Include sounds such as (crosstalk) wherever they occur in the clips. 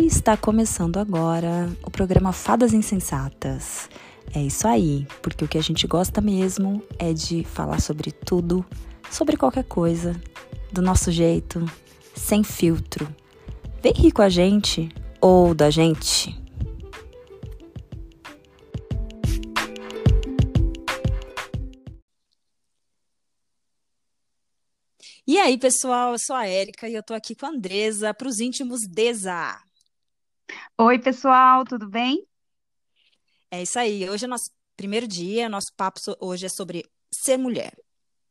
E está começando agora o programa Fadas Insensatas. É isso aí, porque o que a gente gosta mesmo é de falar sobre tudo, sobre qualquer coisa, do nosso jeito, sem filtro. Vem rir com a gente ou da gente. E aí, pessoal, eu sou a Érica e eu tô aqui com a Andresa para os íntimos Desa. Oi, pessoal, tudo bem? É isso aí. Hoje é nosso primeiro dia, nosso papo hoje é sobre ser mulher,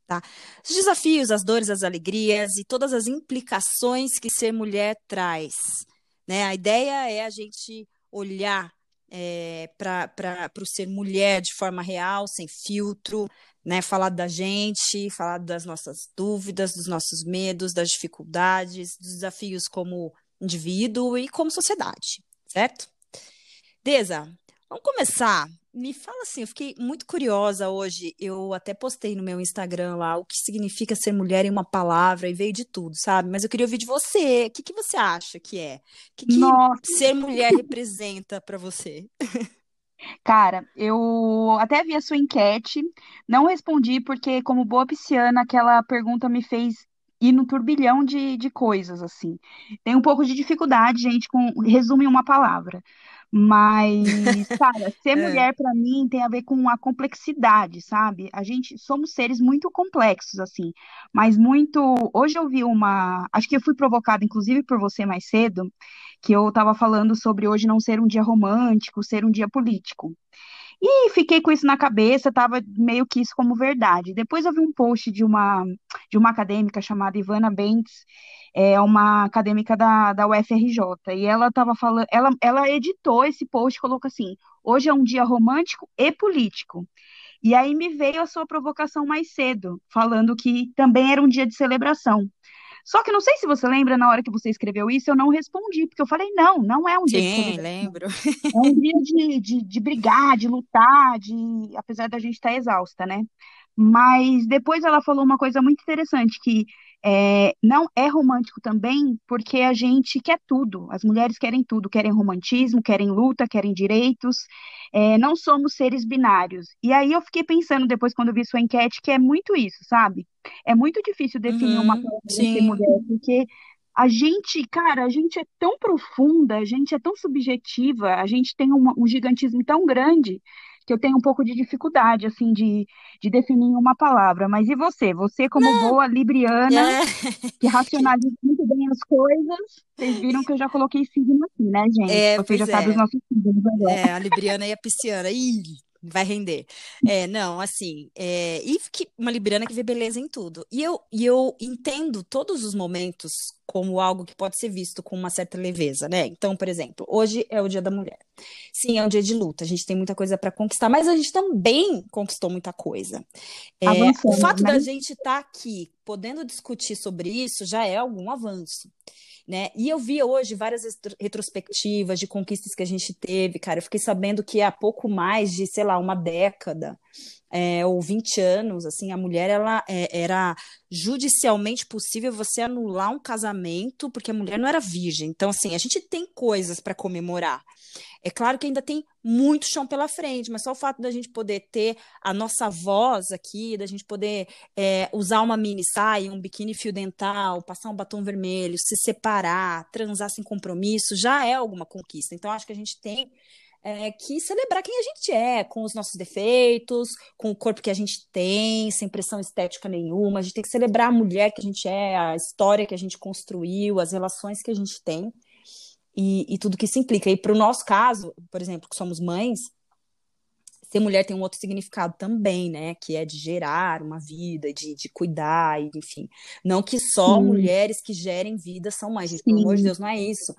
tá? Os desafios, as dores, as alegrias e todas as implicações que ser mulher traz, né? A ideia é a gente olhar para para o ser mulher de forma real, sem filtro, né? Falar da gente, falar das nossas dúvidas, dos nossos medos, das dificuldades, dos desafios como indivíduo e como sociedade, certo? Deza, vamos começar. Me fala assim, eu fiquei muito curiosa hoje. Eu até postei no meu Instagram lá o que significa ser mulher em uma palavra e veio de tudo, sabe? Mas eu queria ouvir de você. O que que você acha que é? O que que Nossa, ser mulher representa para você? (laughs) cara, eu até vi a sua enquete, não respondi porque, como boa pisciana, aquela pergunta me fez ir no turbilhão de, de coisas, assim. Tem um pouco de dificuldade, gente, com resumo em uma palavra. Mas, (laughs) cara, ser É. mulher pra mim tem a ver com a complexidade, sabe? A gente somos seres muito complexos, assim, mas muito. Hoje eu vi uma. Acho que eu fui provocada, inclusive, por você mais cedo, que eu tava falando sobre hoje não ser um dia romântico, ser um dia político. E fiquei com isso na cabeça, tava meio que isso como verdade. Depois eu vi um post de uma, de uma acadêmica chamada Ivana Bentes, é uma acadêmica da, da UFRJ, e ela tava falando, ela, ela editou esse post e colocou assim: hoje é um dia romântico e político. E aí me veio a sua provocação mais cedo, falando que também era um dia de celebração. Só que não sei se você lembra, na hora que você escreveu isso, eu não respondi, porque eu falei, não, não é um dia de Sim, celebração. lembro. É um dia de, de, de brigar, de lutar, de, apesar da gente estar exausta, né? Mas depois ela falou uma coisa muito interessante, que é, não é romântico também, porque a gente quer tudo. As mulheres querem tudo, querem romantismo, querem luta, querem direitos. É, não somos seres binários. E aí eu fiquei pensando depois, quando eu vi sua enquete, que é muito isso, sabe? É muito difícil definir uma Uhum, para ser sim. mulher, porque a gente, cara, a gente é tão profunda, a gente é tão subjetiva, a gente tem uma- um gigantismo tão grande que eu tenho um pouco de dificuldade, assim, de, de definir uma palavra. Mas e você? Você, como boa libriana, É, que racionaliza muito bem as coisas, vocês viram que eu já coloquei signo aqui, né, gente? é, Você já pois sabe os é. nossos signos agora. É, a Libriana e a Pisciana. Ih, vai render. É, não, assim, é, e que, uma Libriana que vê beleza em tudo. E eu, e eu entendo todos os momentos como algo que pode ser visto com uma certa leveza, né? Então, por exemplo, hoje é o Dia da Mulher. Sim, é um dia de luta, a gente tem muita coisa para conquistar, mas a gente também conquistou muita coisa. É, o fato né? da gente estar aqui podendo discutir sobre isso já é algum avanço né? E eu vi hoje várias retro- retrospectivas de conquistas que a gente teve, cara. Eu fiquei sabendo que há pouco mais de, sei lá, uma década, é, ou 20 anos, assim, a mulher, ela é, era judicialmente possível você anular um casamento porque a mulher não era virgem. Então, assim, a gente tem coisas para comemorar. É claro que ainda tem muito chão pela frente, mas só o fato da gente poder ter a nossa voz aqui, da gente poder é, usar uma mini saia, um biquíni fio dental, passar um batom vermelho, se separar, transar sem compromisso, já é alguma conquista. Então, acho que a gente tem é, que celebrar quem a gente é, com os nossos defeitos, com o corpo que a gente tem, sem pressão estética nenhuma. A gente tem que celebrar a mulher que a gente é, a história que a gente construiu, as relações que a gente tem e, e tudo que isso implica. E para o nosso caso, por exemplo, que somos mães, ser mulher tem um outro significado também, né? Que é de gerar uma vida, de, de cuidar, enfim. Não que só Sim, mulheres que gerem vida são mães, gente, pelo amor de. Deus, não é isso.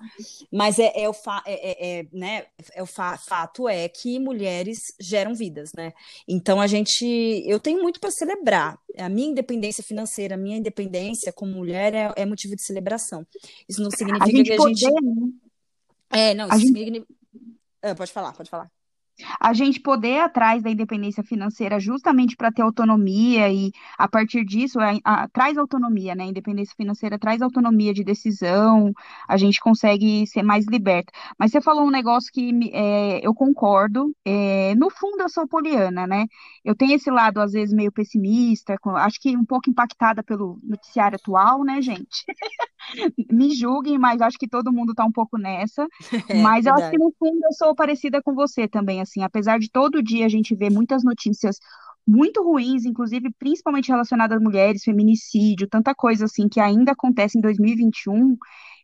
Mas é, é o, fa é, é, é, né? é o fa fato é que mulheres geram vidas, né? Então a gente. Eu tenho muito para celebrar. A minha independência financeira, a minha independência como mulher é, é motivo de celebração. Isso não A significa que gente a poder, gente. né? É, não, A isso gente significa. Ah, pode falar, pode falar. A gente poder atrás da independência financeira justamente para ter autonomia e a partir disso a, a, traz autonomia, né? A independência financeira traz autonomia de decisão, a gente consegue ser mais liberta. Mas você falou um negócio que é, eu concordo. É, no fundo eu sou poliana, né? Eu tenho esse lado às vezes meio pessimista, acho que um pouco impactada pelo noticiário atual, né, gente? (laughs) Me julguem, mas acho que todo mundo está um pouco nessa. (laughs) É, mas eu acho que no fundo eu sou parecida com você também, assim, apesar de todo dia a gente ver muitas notícias muito ruins, inclusive principalmente relacionadas a mulheres, feminicídio, tanta coisa assim que ainda acontece em 2021,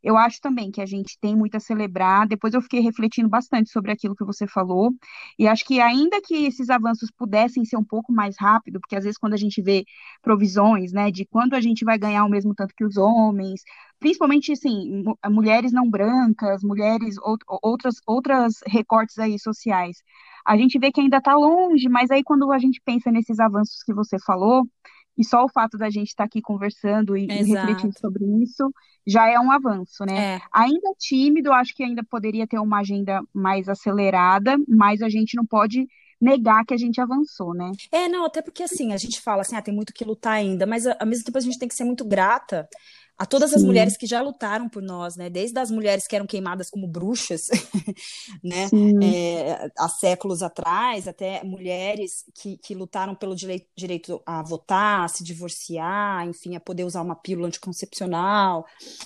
eu acho também que a gente tem muito a celebrar. Depois eu fiquei refletindo bastante sobre aquilo que você falou, e acho que ainda que esses avanços pudessem ser um pouco mais rápido, porque às vezes quando a gente vê provisões, né, de quando a gente vai ganhar o mesmo tanto que os homens, principalmente assim, mulheres não brancas, mulheres outras outras recortes aí sociais. A gente vê que ainda está longe, mas aí quando a gente pensa nesses avanços que você falou, e só o fato da gente estar tá aqui conversando e, e, refletindo sobre isso já é um avanço, né? É. Ainda tímido, acho que ainda poderia ter uma agenda mais acelerada, mas a gente não pode negar que a gente avançou, né? É, não, até porque assim, a gente fala assim, ah, tem muito que lutar ainda, mas ao mesmo tempo a gente tem que ser muito grata a todas Sim. as mulheres que já lutaram por nós, né? Desde as mulheres que eram queimadas como bruxas, (laughs) né? É, há séculos atrás, até mulheres que, que lutaram pelo direito, direito a votar, a se divorciar, enfim, a poder usar uma pílula anticoncepcional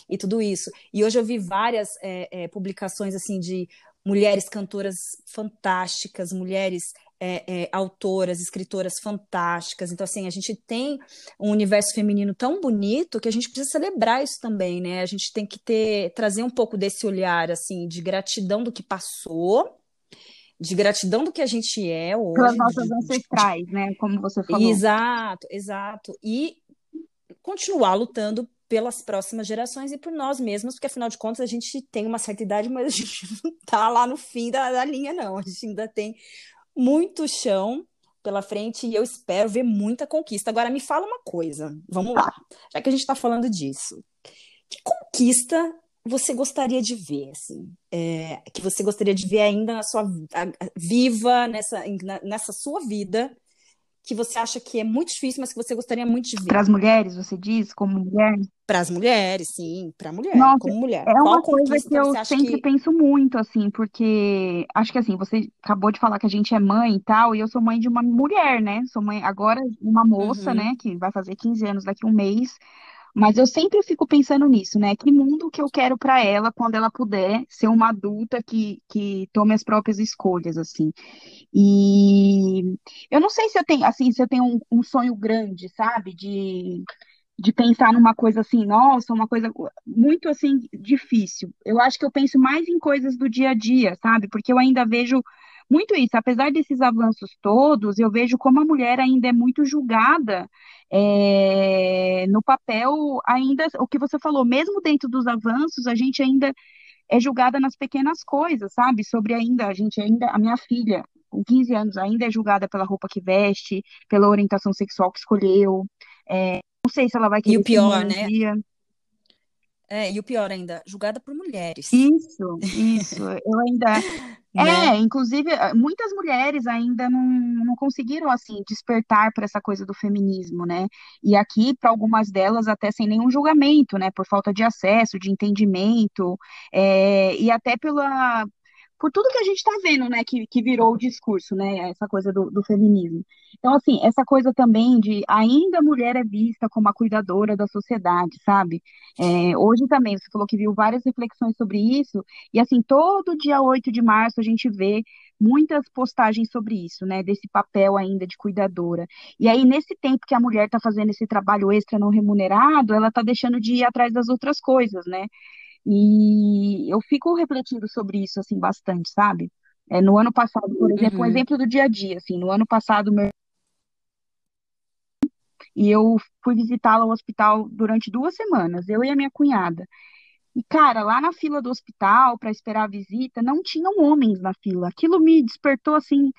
e tudo isso. E hoje eu vi várias é, é, publicações assim de mulheres cantoras fantásticas, mulheres é, é, autoras, escritoras fantásticas. Então, assim, a gente tem um universo feminino tão bonito que a gente precisa celebrar isso também, né? A gente tem que ter, trazer um pouco desse olhar, assim, de gratidão do que passou, de gratidão do que a gente é hoje. Pelas nossas de, ancestrais, né? Como você falou. Exato, exato. E continuar lutando pelas próximas gerações e por nós mesmos, porque afinal de contas a gente tem uma certa idade, mas a gente (laughs) não está lá no fim da, da linha, não. A gente ainda tem muito chão pela frente e eu espero ver muita conquista. Agora, me fala uma coisa, vamos lá, já que a gente está falando disso. Que conquista você gostaria de ver, assim, é, que você gostaria de ver ainda na sua viva nessa, nessa sua vida, que você acha que é muito difícil, mas que você gostaria muito de ver? Para as mulheres, você diz, como mulher? Para as mulheres, sim, para mulher, Nossa, como mulher. É uma coisa que eu sempre que... penso muito, assim, porque acho que assim, você acabou de falar que a gente é mãe e tal, e eu sou mãe de uma mulher, né? Sou mãe agora uma moça, uhum. né, que vai fazer 15 anos daqui a um mês. Mas eu sempre fico pensando nisso, né? Que mundo que eu quero para ela quando ela puder ser uma adulta que, que tome as próprias escolhas, assim. E eu não sei se eu tenho, assim, se eu tenho um, um sonho grande, sabe? De, de pensar numa coisa assim, nossa, uma coisa muito assim difícil. Eu acho que eu penso mais em coisas do dia a dia, sabe? Porque eu ainda vejo muito isso. Apesar desses avanços todos, eu vejo como a mulher ainda é muito julgada é, no papel, ainda, o que você falou, mesmo dentro dos avanços, a gente ainda é julgada nas pequenas coisas, sabe? Sobre ainda, a gente ainda, a minha filha, com 15 anos, ainda é julgada pela roupa que veste, pela orientação sexual que escolheu. É, não sei se ela vai querer. E o pior, né? Dia. É, e o pior ainda, julgada por mulheres. Isso, isso. Eu ainda. É, né? inclusive, eh, muitas mulheres ainda não, não conseguiram, assim, despertar para essa coisa do feminismo, né? E aqui, para algumas delas, até sem nenhum julgamento, né? Por falta de acesso, de entendimento, é, e até pela, por tudo que a gente está vendo, né, que, que virou o discurso, né, essa coisa do, do, feminismo. Então, assim, essa coisa também de ainda a mulher é vista como a cuidadora da sociedade, sabe? É, hoje também, você falou que viu várias reflexões sobre isso, e assim, todo dia 8 de março a gente vê muitas postagens sobre isso, né, desse papel ainda de cuidadora. E aí, nesse tempo que a mulher está fazendo esse trabalho extra não remunerado, ela está deixando de ir atrás das outras coisas, né? E eu fico refletindo sobre isso, assim, bastante, sabe? É, no ano passado, por exemplo, um uhum. exemplo do dia a dia, assim, no ano passado, meu... e eu fui visitá-la ao hospital durante duas semanas, eu e a minha cunhada. E, cara, lá na fila do hospital, para esperar a visita, não tinham homens na fila. Aquilo me despertou, assim,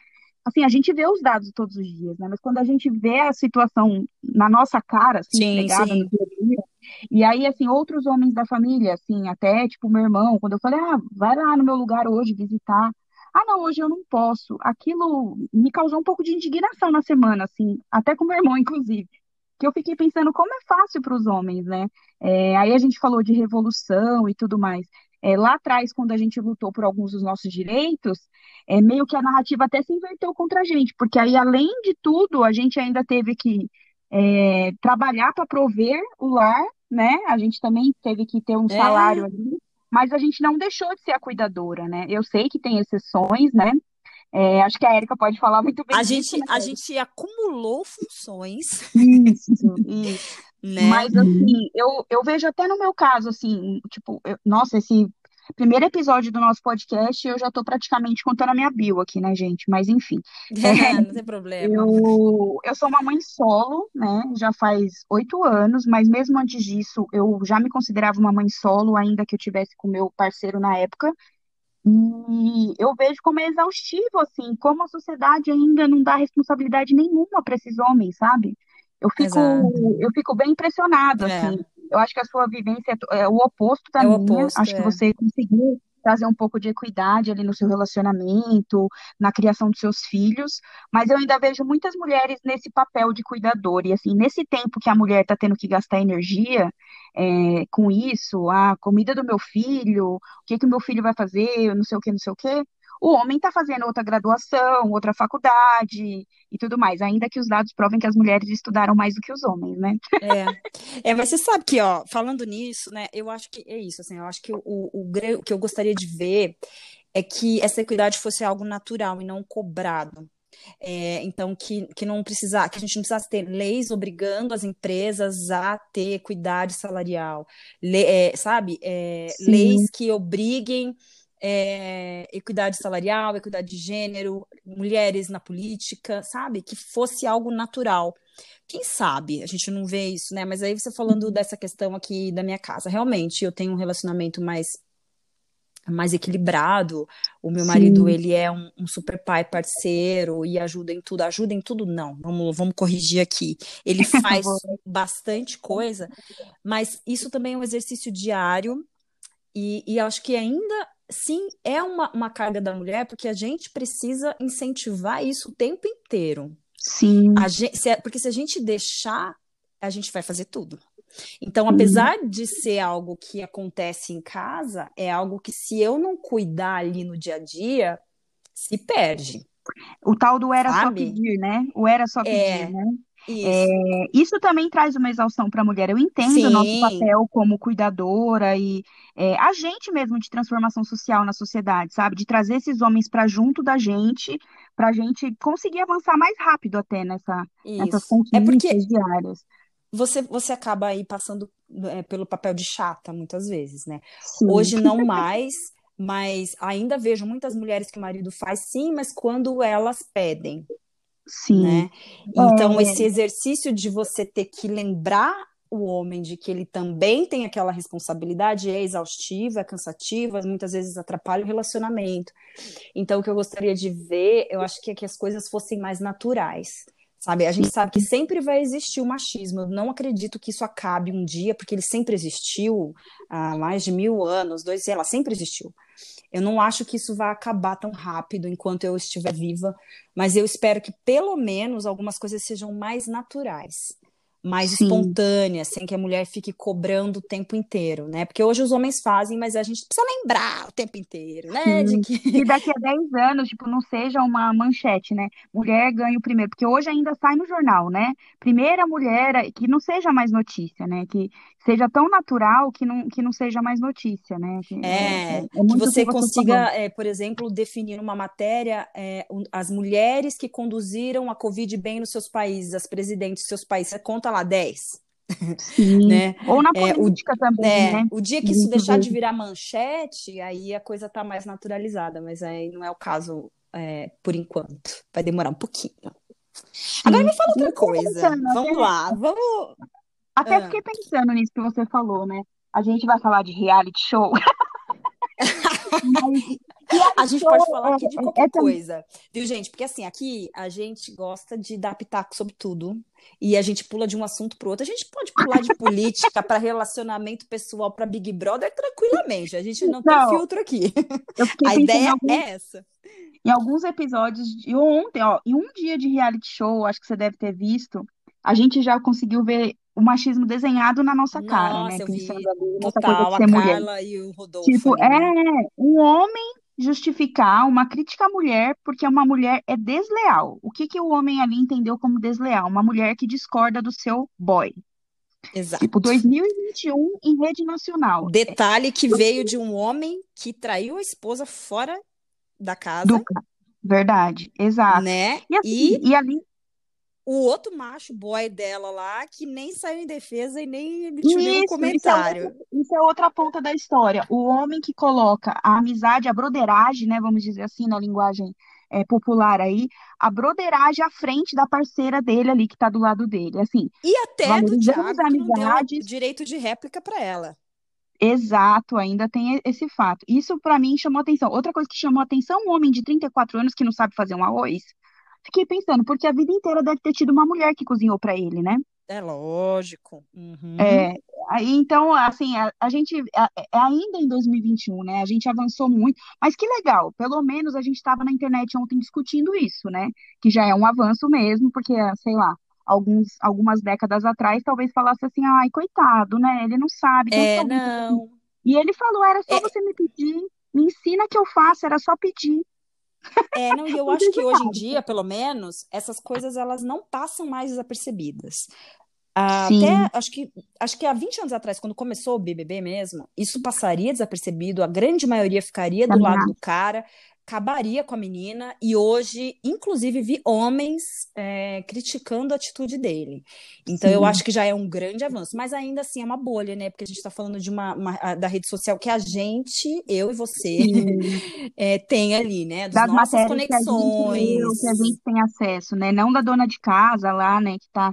assim, a gente vê os dados todos os dias, né? Mas quando a gente vê a situação na nossa cara, assim, sim, pegada sim. no dia a dia, e aí, assim, outros homens da família, assim, até, tipo, meu irmão, quando eu falei, ah, vai lá no meu lugar hoje visitar ah, não, hoje eu não posso. Aquilo me causou um pouco de indignação na semana, assim, até com meu irmão, inclusive. Que eu fiquei pensando como é fácil para os homens, né? É, aí a gente falou de revolução e tudo mais. É, lá atrás, quando a gente lutou por alguns dos nossos direitos, é meio que a narrativa até se inverteu contra a gente, porque aí, além de tudo, a gente ainda teve que é, trabalhar para prover o lar, né? A gente também teve que ter um É, salário ali, mas a gente não deixou de ser a cuidadora, né? Eu sei que tem exceções, né? É, acho que a Érica pode falar muito bem a disso, gente, né, a Érica? gente acumulou funções, Isso, (laughs) isso. né? Mas assim, eu, eu vejo até no meu caso, assim, tipo, eu- nossa, esse primeiro episódio do nosso podcast, eu já tô praticamente contando a minha bio aqui, né, gente? Mas enfim, (laughs) Não tem problema. eu, eu sou uma mãe solo, né? Já faz oito anos, mas mesmo antes disso, eu já me considerava uma mãe solo, ainda que eu tivesse com meu parceiro na época. E eu vejo como é exaustivo, assim, como a sociedade ainda não dá responsabilidade nenhuma para esses homens, sabe? Eu fico, Exato. eu fico bem impressionada, É, assim. Eu acho que a sua vivência é o oposto da é minha. oposto, Acho que é. você conseguiu trazer um pouco de equidade ali no seu relacionamento, na criação dos seus filhos, mas eu ainda vejo muitas mulheres nesse papel de cuidador. E assim, nesse tempo que a mulher está tendo que gastar energia é, com isso, a comida do meu filho, o que que o meu filho vai fazer, não sei o que, não sei o que. O homem está fazendo outra graduação, outra faculdade e tudo mais, ainda que os dados provem que as mulheres estudaram mais do que os homens, né? É, é, mas você sabe que, ó, falando nisso, né, eu acho que é isso, assim, eu acho que o, o, o que eu gostaria de ver é que essa equidade fosse algo natural e não cobrado. É, então, que, que não precisar, que a gente não precisasse ter leis obrigando as empresas a ter equidade salarial, Le- é, sabe? É, leis que obriguem é, equidade salarial, equidade de gênero, mulheres na política, sabe? Que fosse algo natural. Quem sabe a gente não vê isso, né? Mas aí você falando dessa questão aqui da minha casa, realmente eu tenho um relacionamento mais mais equilibrado. O meu marido, sim, ele é um, um super pai parceiro e ajuda em tudo. Ajuda em tudo, não. Vamos, vamos corrigir aqui. Ele (laughs) faz bastante coisa, mas isso também é um exercício diário e, e acho que ainda sim é uma, uma carga da mulher, porque a gente precisa incentivar isso o tempo inteiro. sim, gente, se, porque se a gente deixar, a gente vai fazer tudo. Então, apesar de ser algo que acontece em casa, é algo que se eu não cuidar ali no dia a dia, se perde, O tal do era só sabe? pedir, né? O era só pedir, É, né? É, isso. isso também traz uma exaustão para a mulher. Eu entendo o nosso Sim, papel como cuidadora e é, agente mesmo de transformação social na sociedade, sabe? De trazer esses homens para junto da gente, para a gente conseguir avançar mais rápido até nessa, nessas isso. É porque conquistas diárias. você, você acaba aí passando é, pelo papel de chata muitas vezes, né? Sim, Hoje não mais, mas ainda vejo muitas mulheres que o marido faz sim, mas quando elas pedem, sim. né? Então, É, esse exercício de você ter que lembrar o homem de que ele também tem aquela responsabilidade é exaustiva, é cansativa, muitas vezes atrapalha o relacionamento. Então, o que eu gostaria de ver, eu acho que é que as coisas fossem mais naturais. Sabe, a gente sabe que sempre vai existir o machismo. Eu não acredito que isso acabe um dia, porque ele sempre existiu há mais de mil anos, dois, sei lá, sempre existiu. Eu não acho que isso vai acabar tão rápido enquanto eu estiver viva, mas eu espero que pelo menos algumas coisas sejam mais naturais, mais sim. espontâneas, sem que a mulher fique cobrando o tempo inteiro, né? Porque hoje os homens fazem, mas a gente precisa lembrar o tempo inteiro, né? De que Que daqui a 10 anos, tipo, não seja uma manchete, né? Mulher ganha o primeiro, porque hoje ainda sai no jornal, né? Primeira mulher, que não seja mais notícia, né? Que seja tão natural que não, que não seja mais notícia, né? Que é, é, É, é que que você falou. consiga, é, por exemplo, definir numa matéria é, um- as mulheres que conduziram a Covid bem nos seus países, as presidentes dos seus países. Você conta lá 10, Sim. né? Ou na É, o, política também, é, né? o dia que isso deixar de virar manchete, aí a coisa tá mais naturalizada, mas aí não é o caso, é, por enquanto. Vai demorar um pouquinho. Agora Sim. me fala eu outra coisa. pensando, Vamos até, lá, vamos. até Ah. fiquei pensando nisso que você falou, né? A gente vai falar de reality show, (laughs) mas A gente pode falar aqui de qualquer coisa, viu, gente? Porque assim, aqui a gente gosta de dar pitaco sobre tudo e a gente pula de um assunto para outro. A gente pode pular de política para relacionamento pessoal para Big Brother tranquilamente. A gente não, tem filtro aqui. A ideia algum... é essa. Em alguns episódios, de ontem, ó, em um dia de reality show, acho que você deve ter visto, a gente já conseguiu ver o machismo desenhado na nossa cara, Nossa, né? eu vi. Total, coisa de ser a mulher. Carla e o Rodolfo. Tipo, né? é um homem justificar uma crítica à mulher porque uma mulher é desleal. O que que o homem ali entendeu como desleal? Uma mulher que discorda do seu boy. Exato. Tipo, 2021 em rede nacional. Detalhe que veio de um homem que traiu a esposa fora da casa, Do... Verdade, exato. né? E, assim, E e ali, o outro macho boy dela lá, que nem saiu em defesa e nem emitiu nenhum isso, isso é, comentário. outra, isso é outra ponta da história. O homem que coloca a amizade, a broderagem, né, vamos dizer assim, na linguagem é, popular aí, a broderagem à frente da parceira dele ali, que tá do lado dele. Assim, E até do Thiago, que não deu direito de réplica para ela. Exato, ainda tem esse fato. Isso pra mim chamou atenção. Outra coisa que chamou atenção, um homem de 34 anos que não sabe fazer um arroz. Fiquei pensando, porque a vida inteira deve ter tido uma mulher que cozinhou pra ele, né? É lógico. Uhum. É, aí então, assim, a, a gente a- é ainda em 2021, né? A gente avançou muito, mas que legal, pelo menos a gente estava na internet ontem discutindo isso, né? Que já é um avanço mesmo, porque, sei lá, alguns, algumas décadas atrás talvez falasse assim, ai, coitado, né? Ele não sabe, É, não. E ele falou: era só É, você me pedir, me ensina que eu faço, era só pedir. É, não, e eu (laughs) Não acho que hoje em dia, pelo menos, essas coisas elas não passam mais desapercebidas. Até, Sim, acho que, acho que há 20 anos atrás, quando começou o BBB mesmo, isso passaria desapercebido, a grande maioria ficaria do lado do cara, acabaria com a menina, e hoje, inclusive, vi homens é, criticando a atitude dele. Então, eu Sim, acho que já é um grande avanço, mas ainda assim é uma bolha, né? Porque a gente está falando de uma, uma- a- da rede social que a gente, eu e você, (laughs) é, tem ali, né? Dos Das nossas matérias que a gente leu, que a conexões. gente tem acesso, né? Não da dona de casa lá, né? Que tá,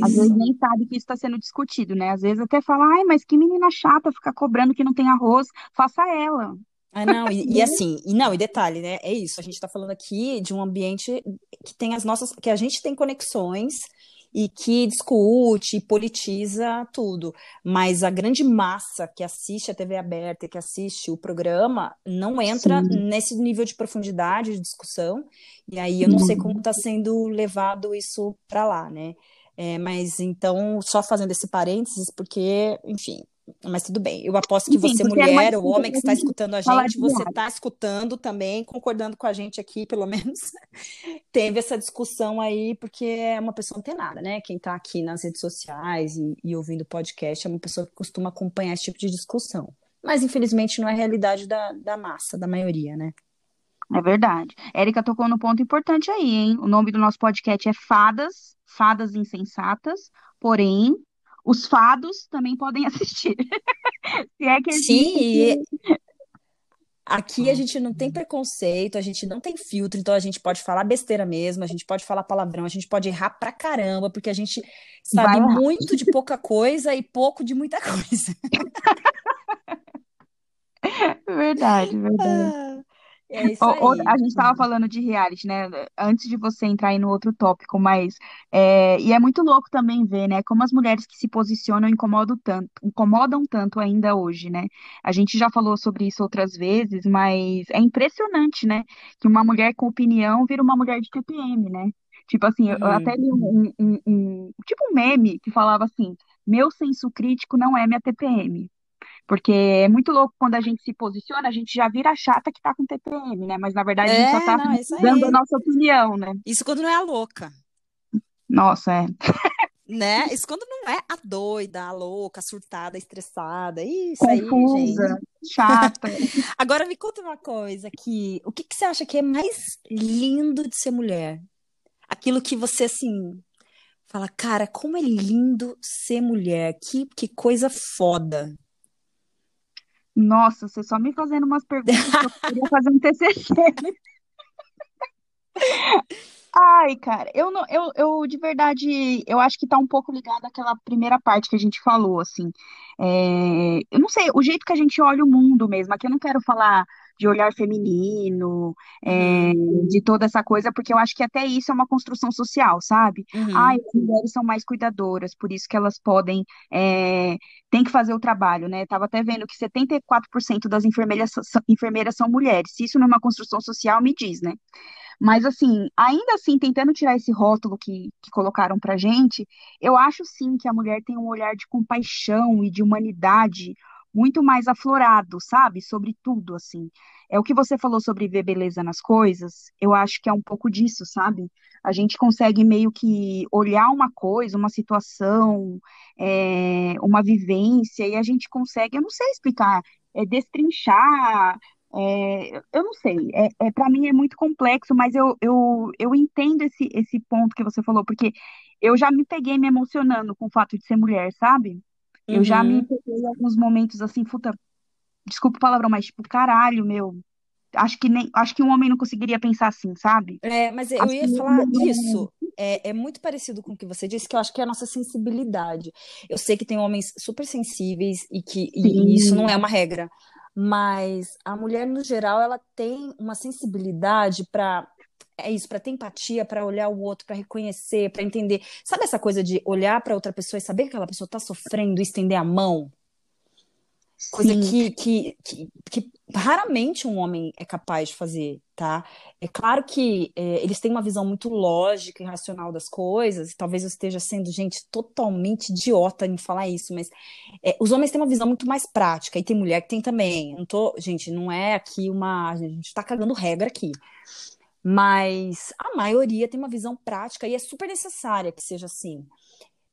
às vezes nem sabe que isso está sendo discutido, né? Às vezes até fala, ai, mas que menina chata ficar cobrando que não tem arroz, faça ela. Ah, não, e, e Né? assim, e não, e detalhe, né? É isso, a gente está falando aqui de um ambiente que tem as nossas, que a gente tem conexões e que discute, e politiza tudo. Mas a grande massa que assiste a TV aberta e que assiste o programa não entra Sim, nesse nível de profundidade de discussão, e aí eu não sei como não. está sendo levado isso para lá, né? É, mas então, só fazendo esse parênteses, porque, enfim, mas tudo bem. Eu aposto que Enfim, você, uma mulher, ou homem que está escutando a gente, você está escutando também, concordando com a gente aqui, pelo menos, (laughs) teve essa discussão aí, porque é uma pessoa antenada, né? Quem está aqui nas redes sociais e, e ouvindo podcast é uma pessoa que costuma acompanhar esse tipo de discussão. Mas, infelizmente, não é a realidade da, da massa, da maioria, né? É verdade. Érica tocou no ponto importante aí, hein? O nome do nosso podcast é Fadas, Fadas Insensatas, porém, os fados também podem (laughs) assistir. Se é que Sim, e aqui a gente não tem preconceito, a gente não tem filtro, então a gente pode falar besteira mesmo, a gente pode falar palavrão, a gente pode errar pra caramba, porque a gente sabe muito de pouca coisa e pouco de muita (laughs) coisa. Verdade, verdade. Ah, é isso aí. a gente estava falando de reality, né? Antes de você entrar aí no outro tópico, mas é, e é muito louco também ver, né? Como as mulheres que se posicionam incomodam tanto, incomodam tanto ainda hoje, né? A gente já falou sobre isso outras vezes, mas é impressionante, né? Que uma mulher com opinião vira uma mulher de TPM, né? Tipo assim, eu até Uhum. li um, um- um- tipo um meme que falava assim: meu senso crítico não é minha TPM. Porque é muito louco quando a gente se posiciona, a gente já vira a chata que tá com TPM, né? Mas na verdade a gente só É, tá não, é dando a nossa opinião, né? Isso quando não é a louca, Nossa, é. né? Isso quando não é a doida, a louca, a surtada, a estressada. Isso aí. Confusa, chata. (laughs) Agora me conta uma coisa aqui. O que que você acha que é mais lindo de ser mulher? Aquilo que você, assim, fala, cara, como é lindo ser mulher. Que, que coisa foda. Nossa, você só me fazendo umas perguntas que eu poderia fazer um TCC. (laughs) Ai, cara, eu não, eu, eu de verdade, eu acho que tá um pouco ligado àquela primeira parte que a gente falou, assim. É, eu não sei, o jeito que a gente olha o mundo mesmo. Aqui eu não quero falar de olhar feminino, é, Uhum, de toda essa coisa, porque eu acho que até isso é uma construção social, sabe? Ai, uhum. as mulheres são mais cuidadoras, por isso que elas podem, é, tem que fazer o trabalho, né? Tava até vendo que 74% das enfermeiras, são- enfermeiras são mulheres. Se isso não é uma construção social, me diz, né? Mas, assim, ainda assim, tentando tirar esse rótulo que, que colocaram pra gente, eu acho sim que a mulher tem um olhar de compaixão e de humanidade muito mais aflorado, sabe? Sobre tudo, assim. É o que você falou sobre ver beleza nas coisas, eu acho que é um pouco disso, sabe? A gente consegue meio que olhar uma coisa, uma situação, é, uma vivência, e a gente consegue, eu não sei explicar, é, destrinchar é, eu não sei, é, é, para mim é muito complexo, mas eu, eu, eu entendo esse, esse ponto que você falou, porque eu já me peguei me emocionando com o fato de ser mulher, sabe? Eu já me Uhum. peguei em alguns momentos assim, puta, desculpa o palavrão, mas tipo, caralho, meu, acho que nem, acho que um homem não conseguiria pensar assim, sabe? É, mas eu ia falar isso. É, é muito parecido com o que você disse, que eu acho que é a nossa sensibilidade. Eu sei que tem homens super sensíveis e que e, isso não é uma regra, mas a mulher, no geral, ela tem uma sensibilidade para. É isso, para ter empatia, para olhar o outro, para reconhecer, para entender. Sabe essa coisa de olhar para outra pessoa e saber que aquela pessoa está sofrendo e estender a mão? Coisa que, que, que, que raramente um homem é capaz de fazer, tá? É claro que é, eles têm uma visão muito lógica e racional das coisas, e talvez eu esteja sendo, gente, totalmente idiota em falar isso, mas é, os homens têm uma visão muito mais prática, e tem mulher que tem também. Não tô, gente, não é aqui uma. A gente tá cagando regra aqui. Mas a maioria tem uma visão prática e é super necessária que seja assim.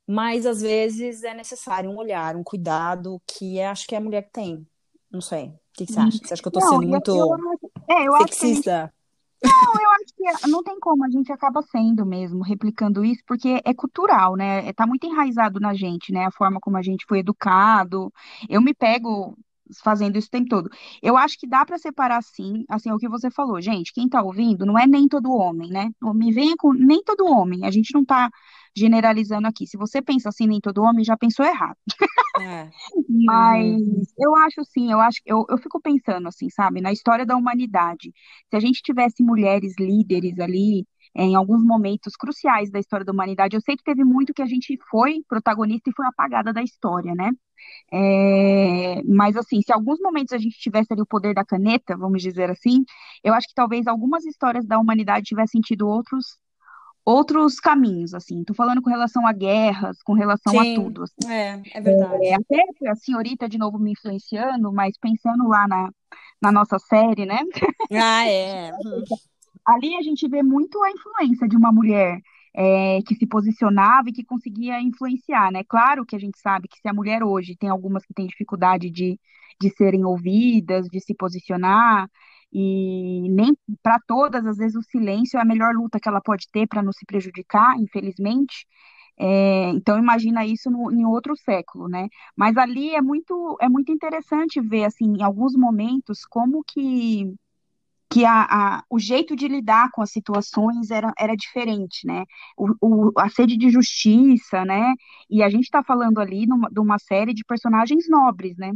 Mas às vezes é necessário um olhar, um cuidado que é, acho que é a mulher que tem. Não sei. O que que você acha? Você acha que eu tô Não, sendo eu, eu, muito acho- é, eu acho que a gente sexista? eu acho que não tem como, a gente acaba sendo mesmo, replicando isso, porque é cultural, né? Tá muito enraizado na gente, né? A forma como a gente foi educado. Eu me pego fazendo isso o tempo todo. Eu acho que dá para separar sim, assim, é o que você falou, gente, quem tá ouvindo não é nem todo homem, né? Não Me venha com nem todo homem, a gente não tá generalizando aqui. Se você pensa assim, nem todo homem, já pensou errado. É. (laughs) Mas eu acho sim, eu acho, eu, eu fico pensando assim, sabe, na história da humanidade, se a gente tivesse mulheres líderes ali, em alguns momentos cruciais da história da humanidade, eu sei que teve muito que a gente foi protagonista e foi apagada da história, né? É, mas assim, se alguns momentos a gente tivesse ali o poder da caneta, vamos dizer assim, eu acho que talvez algumas histórias da humanidade tivessem tido outros outros caminhos, assim. Tô falando com relação a guerras, com relação a Sim, tudo, é, é é, verdade. até a senhorita de novo me influenciando, mas pensando lá na, na nossa série, né? Ah, é. (laughs) Ali a gente vê muito a influência de uma mulher é, que se posicionava e que conseguia influenciar, né? Claro que a gente sabe que se a mulher hoje tem algumas que têm dificuldade de, de serem ouvidas, de se posicionar, e nem para todas, às vezes, o silêncio é a melhor luta que ela pode ter para não se prejudicar, infelizmente. É, então imagina isso no, em outro século, né? Mas ali é muito é muito interessante ver assim, em alguns momentos como que que a, a- o jeito de lidar com as situações era, era diferente, né? O, o- a sede de justiça, né? E a gente está falando ali numa, de uma série de personagens nobres, né?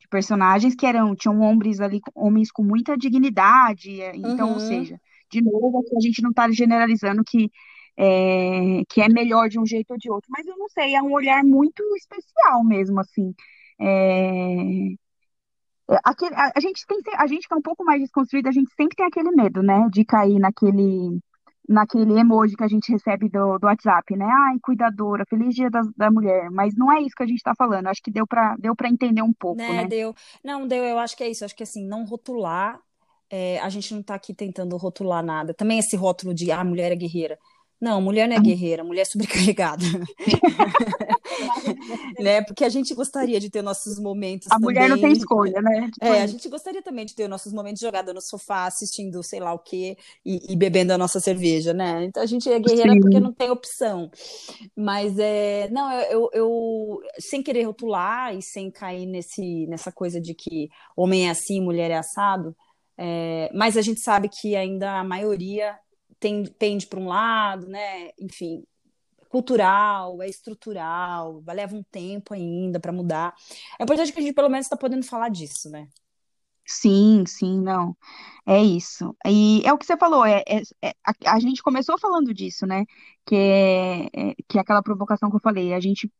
De personagens que eram tinham homens ali, homens com muita dignidade. é, Então, ou Uhum. seja, de novo, a gente não está generalizando que é, que é melhor de um jeito ou de outro, mas eu não sei, é um olhar muito especial mesmo, assim. É, aquele, a, a gente tem, a gente que é um pouco mais desconstruída, a gente sempre tem aquele medo, né, de cair naquele, naquele emoji que a gente recebe do, do WhatsApp, né? Ai, cuidadora, feliz dia da, da mulher. Mas não é isso que a gente está falando. Acho que deu para deu para entender um pouco, Né, né? deu. Não, deu, eu acho que é isso. Acho que assim, não rotular. é, a gente não tá aqui tentando rotular nada. Também esse rótulo de ah, mulher é guerreira. Não, mulher não é guerreira, mulher é sobrecarregada. (laughs) né? Porque a gente gostaria de ter nossos momentos A mulher não tem também. escolha, né? Tipo É, a gente gostaria também de ter nossos momentos jogada no sofá, assistindo sei lá o quê e, e bebendo a nossa cerveja, né? Então a gente é guerreira porque Sim. não tem opção. Mas é, não, eu, eu, eu- sem querer rotular e sem cair nesse, nessa coisa de que homem é assim, mulher é assado, é, mas a gente sabe que ainda a maioria tem, tende para um lado, né? Enfim, cultural, é estrutural, leva um tempo ainda para mudar. É importante que a gente pelo menos está podendo falar disso, né? Sim, sim, não. É isso. E é o que você falou, é, é- é- a, a gente começou falando disso, né? Que é, é- que é aquela provocação que eu falei. A gente,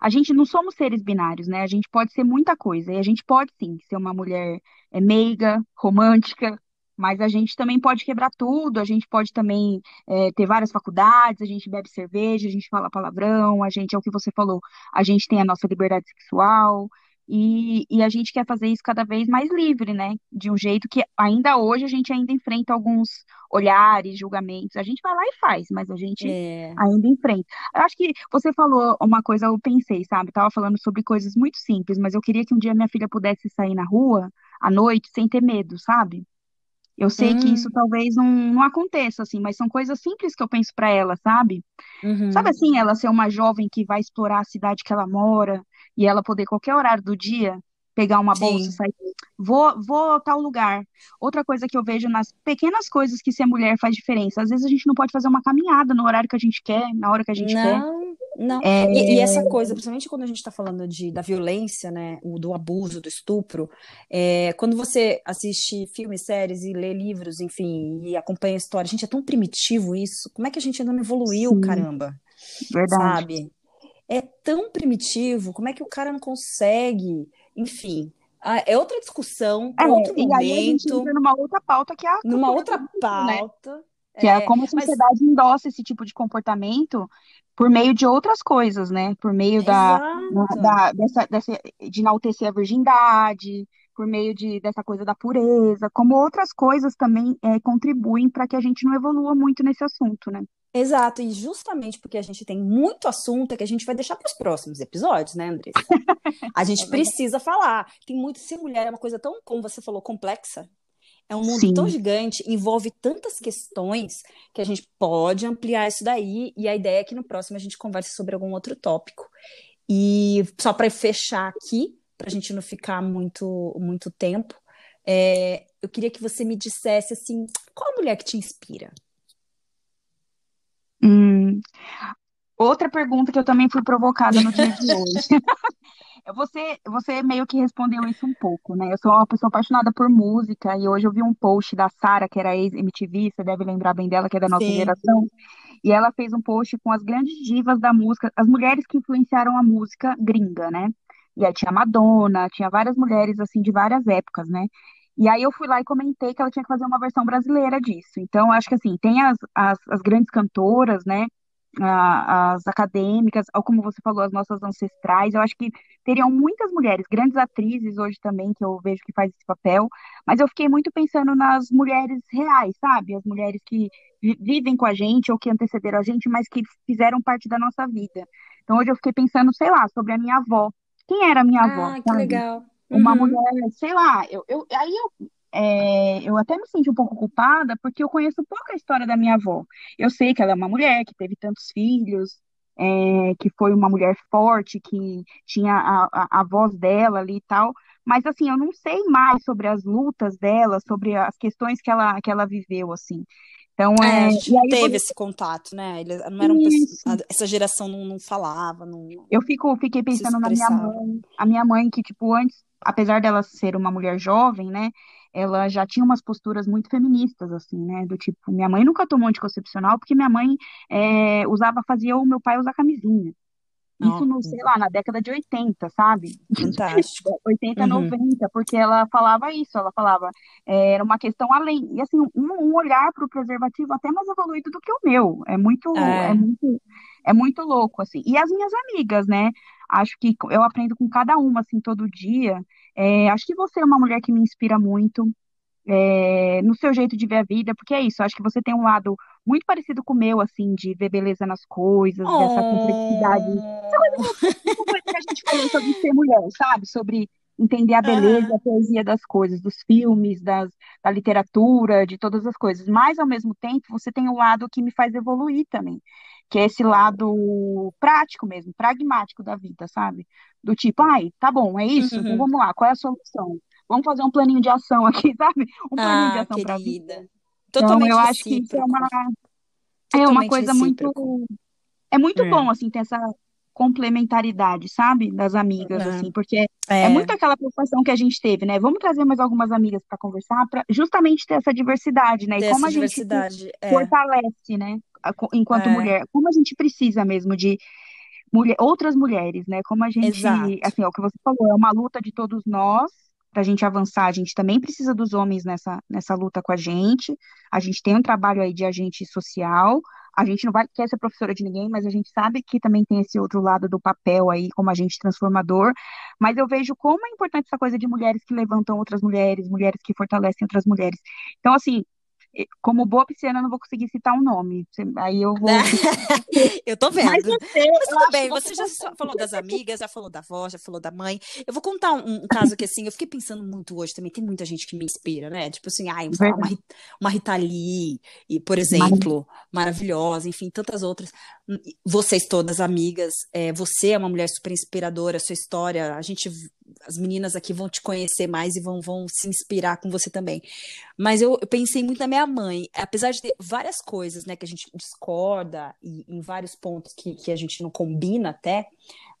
a gente não somos seres binários, né? A gente pode ser muita coisa. E a gente pode, sim, ser uma mulher é, meiga, romântica, mas a gente também pode quebrar tudo. A gente pode também é, ter várias faculdades, a gente bebe cerveja, a gente fala palavrão, a gente, é o que você falou, a gente tem a nossa liberdade sexual. E, e a gente quer fazer isso cada vez mais livre, né? De um jeito que ainda hoje a gente ainda enfrenta alguns olhares, julgamentos. A gente vai lá e faz, mas a gente É. ainda enfrenta. Eu acho que você falou uma coisa, eu pensei, sabe? Tava falando sobre coisas muito simples, mas eu queria que um dia minha filha pudesse sair na rua à noite sem ter medo, sabe? Eu sei que isso Hum, talvez não, não aconteça, assim, mas são coisas simples que eu penso para ela, sabe? Sabe uhum, assim, ela ser uma jovem que vai explorar a cidade que ela mora e ela poder, qualquer horário do dia, pegar uma bolsa, sim. sair, vou, vou a tal lugar. Outra coisa que eu vejo nas pequenas coisas que ser mulher faz diferença. Às vezes a gente não pode fazer uma caminhada no horário que a gente quer, na hora que a gente quer. Não. É, E, e essa coisa, principalmente quando a gente está falando de, da violência, né, o- do abuso, do estupro, é, quando você assiste filmes, séries e lê livros, enfim, e acompanha a história, gente, é tão primitivo isso. Como é que a gente ainda não evoluiu, sim, caramba? verdade. Sabe? É tão primitivo, como é que o cara não consegue? Enfim, ah, é outra discussão É, outro e aí a gente entra momento, numa outra pauta que é a numa cultura outra estupro, né? Que é É, como a mas sociedade endossa esse tipo de comportamento por meio de outras coisas, né? Por meio da, da dessa, dessa, de enaltecer a virgindade, por meio de, dessa coisa da pureza, como outras coisas também é, contribuem para que a gente não evolua muito nesse assunto, né? Exato, e justamente porque a gente tem muito assunto é que a gente vai deixar para os próximos episódios, né, Andressa? (laughs) A É gente verdade. precisa falar. Tem muito ser mulher, é uma coisa tão, como você falou, complexa. É um mundo tão Sim. gigante, envolve tantas questões que a gente pode ampliar isso daí. E a ideia é que no próximo a gente converse sobre algum outro tópico. E só para fechar aqui, para a gente não ficar muito, muito tempo, é, eu queria que você me dissesse assim, qual a mulher que te inspira? Hum, outra pergunta que eu também fui provocada no dia de hoje. (laughs) Você, você meio que respondeu isso um pouco, né? Eu sou uma pessoa apaixonada por música e hoje eu vi um post da Sara, que era ex-MTV, você deve lembrar bem dela, que é da nossa Sim, geração, e ela fez um post com as grandes divas da música, as mulheres que influenciaram a música gringa, né? E aí tinha Madonna, tinha várias mulheres, assim, de várias épocas, né? E aí eu fui lá e comentei que ela tinha que fazer uma versão brasileira disso. Então, acho que, assim, tem as, as, as grandes cantoras, né? A- as acadêmicas, ou como você falou, as nossas ancestrais. Eu acho que teriam muitas mulheres, grandes atrizes hoje também, que eu vejo que faz esse papel, mas eu fiquei muito pensando nas mulheres reais, sabe? As mulheres que vi- vivem com a gente ou que antecederam a gente, mas que fizeram parte da nossa vida. Então hoje eu fiquei pensando, sei lá, sobre a minha avó. Quem era a minha avó, Ah, que sabe? legal. Uma Uhum. mulher, sei lá, eu, eu, aí eu, é, eu até me senti um pouco culpada porque eu conheço pouco a história da minha avó. Eu sei que ela é uma mulher que teve tantos filhos, é, que foi uma mulher forte, que tinha a, a, a voz dela ali e tal, mas assim, eu não sei mais sobre as lutas dela, sobre as questões que ela, que ela viveu, assim. Então, É, é, a gente não teve esse contato, né? Eles não eram pessoas, isso. essa geração não, não falava, não, Eu fico, fiquei pensando na minha mãe, a minha mãe que, tipo, antes, apesar dela ser uma mulher jovem, né, ela já tinha umas posturas muito feministas, assim, né, do tipo, minha mãe nunca tomou anticoncepcional porque minha mãe é, usava, fazia o meu pai usar camisinha. Isso no, sei lá, na década de 80, sabe? fantástico. 80, Uhum. 90, porque ela falava isso, ela falava, é, era uma questão além, e assim, um, um olhar para o preservativo até mais evoluído do que o meu, é muito, é É. muito, é muito louco, assim, e as minhas amigas, né, acho que eu aprendo com cada uma, assim, todo dia, É, acho que você é uma mulher que me inspira muito, é, no seu jeito de ver a vida, porque é isso, acho que você tem um lado muito parecido com o meu, assim, de ver beleza nas coisas, dessa complexidade, essa coisa, Oh. que a gente falou sobre ser mulher, sabe? Sobre entender a beleza, a Aham. poesia das coisas, dos filmes, das, da literatura, de todas as coisas. Mas, ao mesmo tempo, você tem o lado que me faz evoluir também, que é esse lado prático mesmo, pragmático da vida, sabe? Do tipo, ai, tá bom, é isso, então Uhum. vamos lá, qual é a solução? Vamos fazer um planinho de ação (laughs) aqui, sabe? Um planinho de Ah, ação para a vida. querida. Então, eu Totalmente acho que isso é uma, é uma Totalmente coisa muito, recíproco. é muito É. bom, assim, ter essa. complementaridade, sabe? Das amigas, É, assim, porque é é, muito aquela preocupação que a gente teve, né? Vamos trazer mais algumas amigas para conversar, para justamente ter essa diversidade, né? E ter como a gente. É, fortalece, né? Enquanto é, mulher, como a gente precisa mesmo de mulher, outras mulheres, né? Como a gente, exato. assim, é o que você falou, é uma luta de todos nós. Para a gente avançar, a gente também precisa dos homens nessa, nessa luta com a gente. A gente tem um trabalho aí de agente social. A gente não vai quer ser professora de ninguém, mas a gente sabe que também tem esse outro lado do papel aí, como agente transformador. Mas eu vejo como é importante essa coisa de mulheres que levantam outras mulheres, mulheres que fortalecem outras mulheres. Então, assim, como boa pisciana, eu não vou conseguir citar um nome. Aí eu vou. (laughs) Eu tô Mas vendo. você, Mas tudo bem, você já só falou das amigas, já falou da avó, já falou da mãe. Eu vou contar um, um caso que, assim, eu fiquei pensando muito hoje também. Tem muita gente que me inspira, né? Tipo assim, ai, uma, uma Rita Lee, e, por exemplo, maravilhosa, enfim, tantas outras. Vocês todas amigas, é, você é uma mulher super inspiradora, sua história, a gente, as meninas aqui vão te conhecer mais e vão, vão se inspirar com você também. Mas eu, eu pensei muito na minha mãe, apesar de ter várias coisas, né, que a gente discorda e em vários pontos que, que a gente não combina até,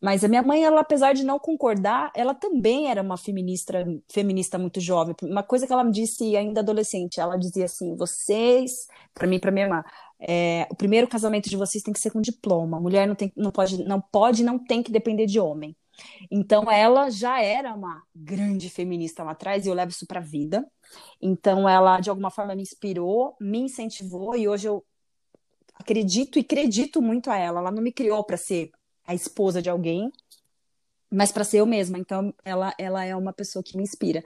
mas a minha mãe, ela, apesar de não concordar, ela também era uma feminista, feminista muito jovem. Uma coisa que ela me disse ainda adolescente, ela dizia assim, vocês, para mim, para minha irmã, é, o primeiro casamento de vocês tem que ser com diploma. Mulher não tem, não pode, não pode, não tem que depender de homem. Então, ela já era uma grande feminista lá atrás, e eu levo isso para a vida. Então, ela, de alguma forma, me inspirou, me incentivou, e hoje eu acredito e acredito muito a ela. Ela não me criou para ser a esposa de alguém, mas para ser eu mesma. Então, ela, ela é uma pessoa que me inspira.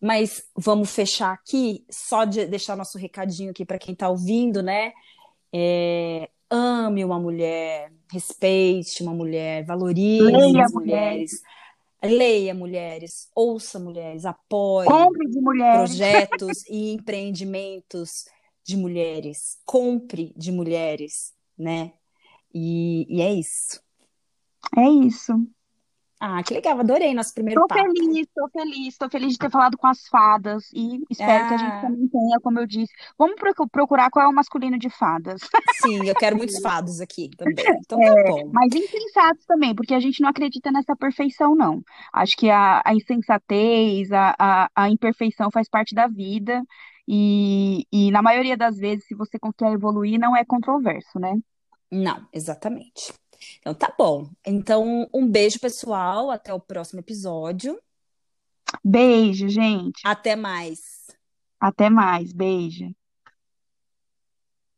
Mas vamos fechar aqui, só de deixar nosso recadinho aqui para quem está ouvindo, né? É, ame uma mulher, respeite uma mulher, valorize Leia, as mulheres. mulheres, leia mulheres, ouça mulheres, apoie Compre de mulheres. projetos e empreendimentos de mulheres, compre de mulheres, né? E, e é isso. É isso. Ah, que legal, adorei nosso primeiro Tô papo. feliz, tô feliz, tô feliz de ter falado com as fadas e espero que a gente Ah, também tenha, como eu disse. Vamos procu- procurar qual é o masculino de fadas. sim, eu quero muitos (laughs) fados aqui também. Então tá bom. Mas insensatos também, porque a gente não acredita nessa perfeição, não. Acho que a, a insensatez, a, a, a imperfeição faz parte da vida. E, e na maioria das vezes, se você quer evoluir, não é controverso, né? Não, exatamente. Então tá bom. Então, um beijo, pessoal. Até o próximo episódio. Beijo, gente. Até mais. Até mais. Beijo.